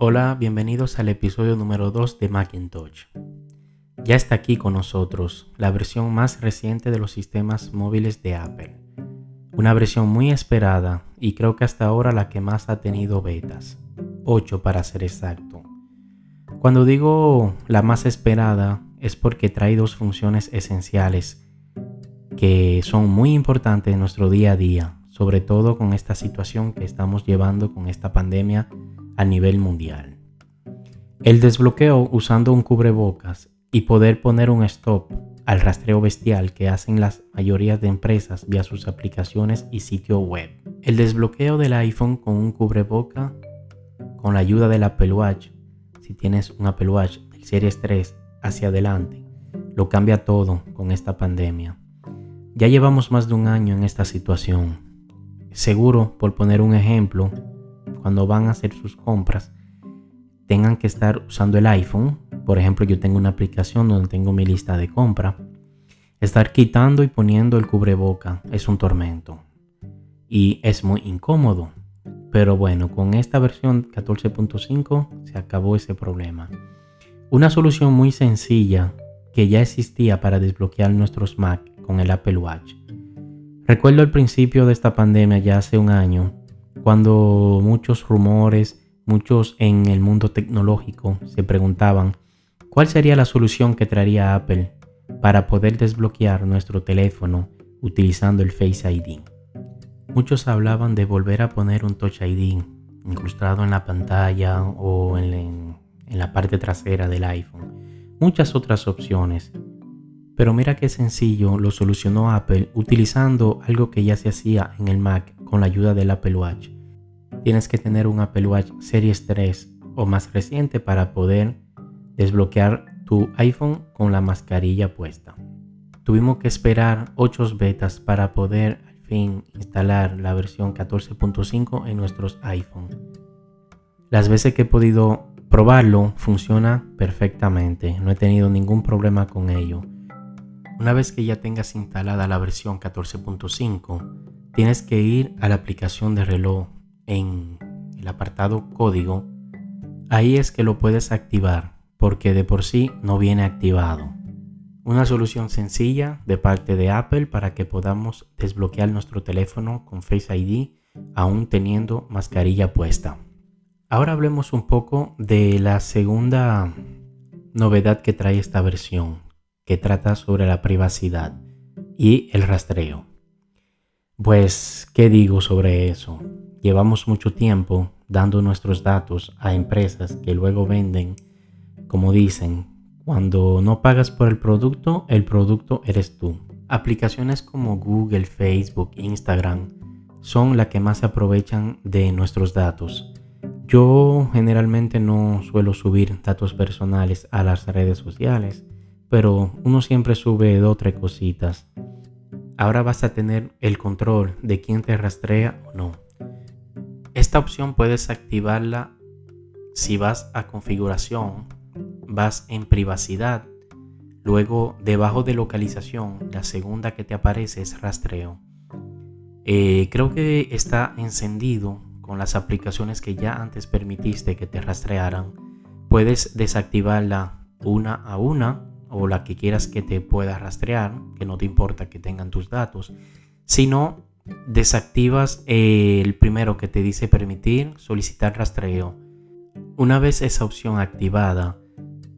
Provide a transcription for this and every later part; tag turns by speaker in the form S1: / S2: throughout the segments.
S1: Hola, bienvenidos al episodio número 2 de Macintosh. Ya está aquí con nosotros la versión más reciente de los sistemas móviles de Apple. Una versión muy esperada y creo que hasta ahora la que más ha tenido betas. 8 para ser exacto. Cuando digo la más esperada es porque trae dos funciones esenciales que son muy importantes en nuestro día a día, sobre todo con esta situación que estamos llevando con esta pandemia a nivel mundial. El desbloqueo usando un cubrebocas y poder poner un stop al rastreo bestial que hacen las mayorías de empresas vía sus aplicaciones y sitio web. El desbloqueo del iPhone con un cubreboca con la ayuda del Apple Watch, si tienes un Apple Watch del Series 3 hacia adelante, lo cambia todo con esta pandemia. Ya llevamos más de un año en esta situación. Seguro, por poner un ejemplo, cuando van a hacer sus compras tengan que estar usando el iPhone. Por ejemplo, yo tengo una aplicación donde tengo mi lista de compra. Estar quitando y poniendo el cubreboca es un tormento y es muy incómodo. Pero bueno, con esta versión 14.5 se acabó ese problema. Una solución muy sencilla que ya existía para desbloquear nuestros Mac con el Apple Watch. Recuerdo el principio de esta pandemia ya hace un año cuando muchos rumores, muchos en el mundo tecnológico se preguntaban cuál sería la solución que traería Apple para poder desbloquear nuestro teléfono utilizando el Face ID. Muchos hablaban de volver a poner un Touch ID incrustado en la pantalla o en, la parte trasera del iPhone. Muchas otras opciones. Pero mira qué sencillo lo solucionó Apple utilizando algo que ya se hacía en el Mac con la ayuda del Apple Watch. Tienes que tener un Apple Watch Series 3 o más reciente para poder desbloquear tu iPhone con la mascarilla puesta. Tuvimos que esperar 8 betas para poder al fin instalar la versión 14.5 en nuestros iPhone. Las veces que he podido probarlo funciona perfectamente, no he tenido ningún problema con ello. Una vez que ya tengas instalada la versión 14.5, tienes que ir a la aplicación de reloj en el apartado código. Ahí es que lo puedes activar porque de por sí no viene activado. Una solución sencilla de parte de Apple para que podamos desbloquear nuestro teléfono con Face ID aún teniendo mascarilla puesta. Ahora hablemos un poco de la segunda novedad que trae esta versión, que trata sobre la privacidad y el rastreo. Pues, ¿qué digo sobre eso? Llevamos mucho tiempo dando nuestros datos a empresas que luego venden, como dicen, cuando no pagas por el producto, el producto eres tú. Aplicaciones como Google, Facebook, Instagram son las que más aprovechan de nuestros datos. Yo generalmente no suelo subir datos personales a las redes sociales, pero uno siempre sube dos o tres cositas ahora vas a tener el control de quién te rastrea o no. Esta opción puedes activarla si vas a configuración, vas en privacidad, luego debajo de localización, la segunda que te aparece es rastreo. Eh, creo que está encendido con las aplicaciones que ya antes permitiste que te rastrearan. Puedes desactivarla una a una o la que quieras que te pueda rastrear, que no te importa que tengan tus datos, sino desactivas el primero que te dice permitir solicitar rastreo. Una vez esa opción activada,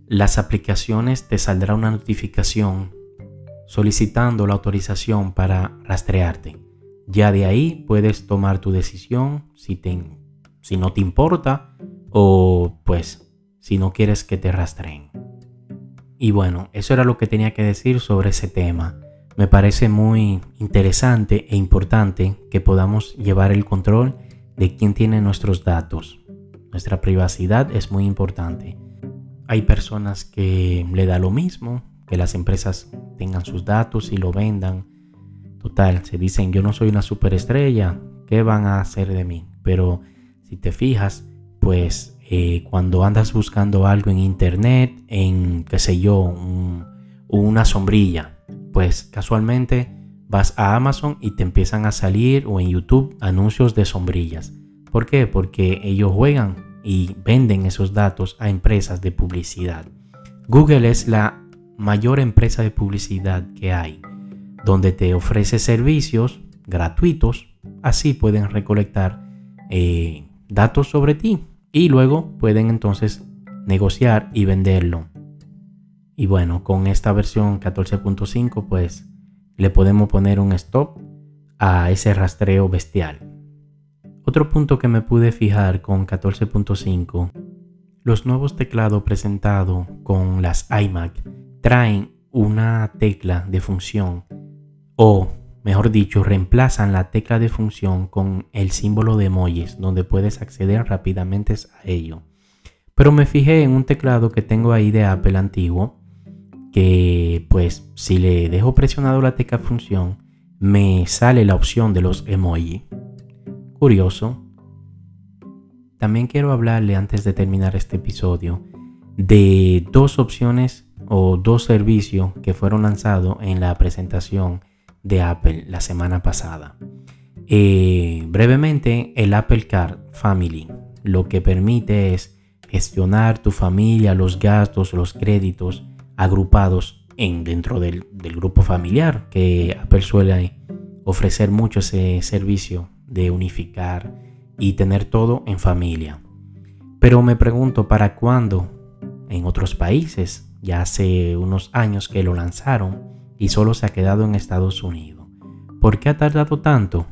S1: las aplicaciones te saldrá una notificación solicitando la autorización para rastrearte. Ya de ahí puedes tomar tu decisión si, te, si no te importa o pues si no quieres que te rastreen. Y bueno, eso era lo que tenía que decir sobre ese tema. Me parece muy interesante e importante que podamos llevar el control de quién tiene nuestros datos. Nuestra privacidad es muy importante. Hay personas que le da lo mismo, que las empresas tengan sus datos y lo vendan. Total, se dicen yo no soy una superestrella, ¿qué van a hacer de mí? Pero si te fijas, pues eh, cuando andas buscando algo en internet, en, qué sé yo, una sombrilla, pues casualmente vas a Amazon y te empiezan a salir o en YouTube anuncios de sombrillas. ¿Por qué? Porque ellos juegan y venden esos datos a empresas de publicidad. Google es la mayor empresa de publicidad que hay, donde te ofrece servicios gratuitos, así pueden recolectar eh, datos sobre ti y luego pueden entonces negociar y venderlo. Y bueno, con esta versión 14.5 pues le podemos poner un stop a ese rastreo bestial. Otro punto que me pude fijar con 14.5, los nuevos teclados presentados con las iMac traen una tecla de función o mejor dicho, reemplazan la tecla de función con el símbolo de emojis, donde puedes acceder rápidamente a ello. Pero me fijé en un teclado que tengo ahí de Apple antiguo, que pues si le dejo presionado la tecla función, me sale la opción de los emojis. Curioso. También quiero hablarle antes de terminar este episodio de dos opciones o dos servicios que fueron lanzados en la presentación de Apple la semana pasada. Eh, brevemente, el Apple Card Family lo que permite es gestionar tu familia, los gastos, los créditos agrupados en, dentro del, del grupo familiar, que Apple suele ofrecer mucho ese servicio de unificar y tener todo en familia. Pero me pregunto, ¿para cuándo en otros países? Ya hace unos años que lo lanzaron y solo se ha quedado en Estados Unidos. ¿Por qué ha tardado tanto?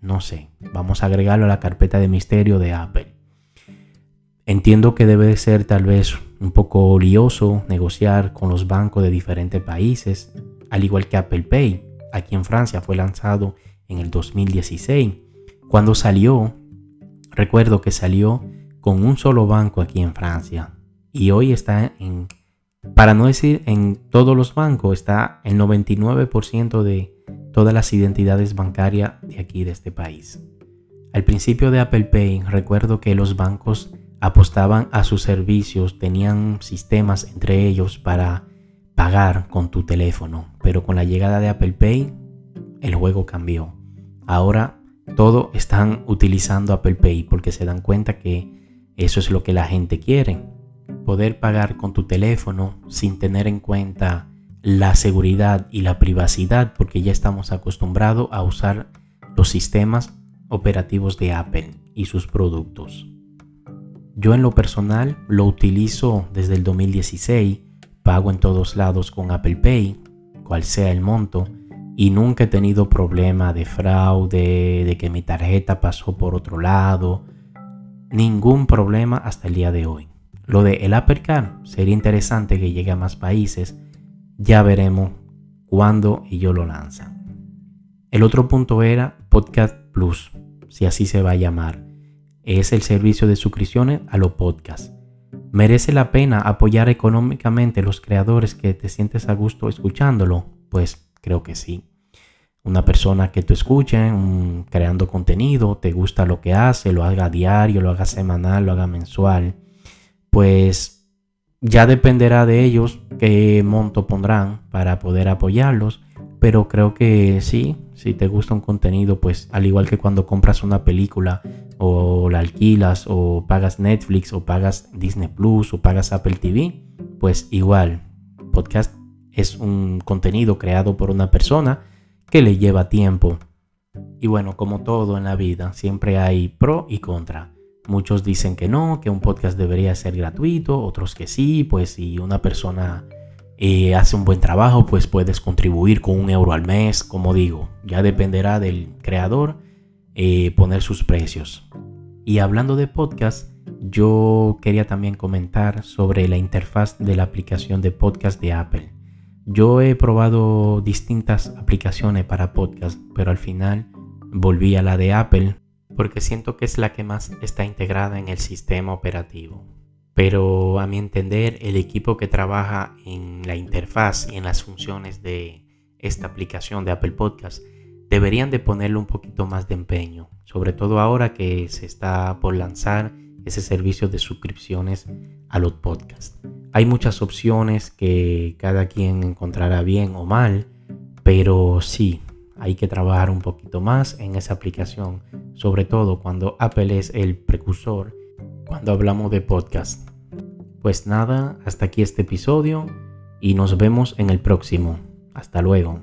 S1: No sé, vamos a agregarlo a la carpeta de misterio de Apple. Entiendo que debe ser tal vez un poco lioso negociar con los bancos de diferentes países, al igual que Apple Pay. Aquí en Francia fue lanzado en el 2016. Cuando salió, recuerdo que salió con un solo banco aquí en Francia y hoy está en para no decir en todos los bancos, está el 99% de todas las identidades bancarias de aquí, de este país. Al principio de Apple Pay, recuerdo que los bancos apostaban a sus servicios, tenían sistemas entre ellos para pagar con tu teléfono, pero con la llegada de Apple Pay, el juego cambió. Ahora todo están utilizando Apple Pay porque se dan cuenta que eso es lo que la gente quiere poder pagar con tu teléfono sin tener en cuenta la seguridad y la privacidad porque ya estamos acostumbrados a usar los sistemas operativos de Apple y sus productos. Yo en lo personal lo utilizo desde el 2016, pago en todos lados con Apple Pay, cual sea el monto, y nunca he tenido problema de fraude, de que mi tarjeta pasó por otro lado, ningún problema hasta el día de hoy. Lo de el Apple sería interesante que llegue a más países. Ya veremos cuándo ellos lo lanzan. El otro punto era Podcast Plus, si así se va a llamar. Es el servicio de suscripciones a los podcasts. ¿Merece la pena apoyar económicamente los creadores que te sientes a gusto escuchándolo? Pues creo que sí. Una persona que tú escuches creando contenido, te gusta lo que hace, lo haga diario, lo haga semanal, lo haga mensual pues ya dependerá de ellos qué monto pondrán para poder apoyarlos. Pero creo que sí, si te gusta un contenido, pues al igual que cuando compras una película o la alquilas o pagas Netflix o pagas Disney Plus o pagas Apple TV, pues igual, podcast es un contenido creado por una persona que le lleva tiempo. Y bueno, como todo en la vida, siempre hay pro y contra. Muchos dicen que no, que un podcast debería ser gratuito, otros que sí, pues si una persona eh, hace un buen trabajo, pues puedes contribuir con un euro al mes, como digo, ya dependerá del creador eh, poner sus precios. Y hablando de podcast, yo quería también comentar sobre la interfaz de la aplicación de podcast de Apple. Yo he probado distintas aplicaciones para podcast, pero al final volví a la de Apple porque siento que es la que más está integrada en el sistema operativo. Pero a mi entender, el equipo que trabaja en la interfaz y en las funciones de esta aplicación de Apple Podcast deberían de ponerle un poquito más de empeño, sobre todo ahora que se está por lanzar ese servicio de suscripciones a los podcasts. Hay muchas opciones que cada quien encontrará bien o mal, pero sí, hay que trabajar un poquito más en esa aplicación, sobre todo cuando Apple es el precursor cuando hablamos de podcast. Pues nada, hasta aquí este episodio y nos vemos en el próximo. Hasta luego.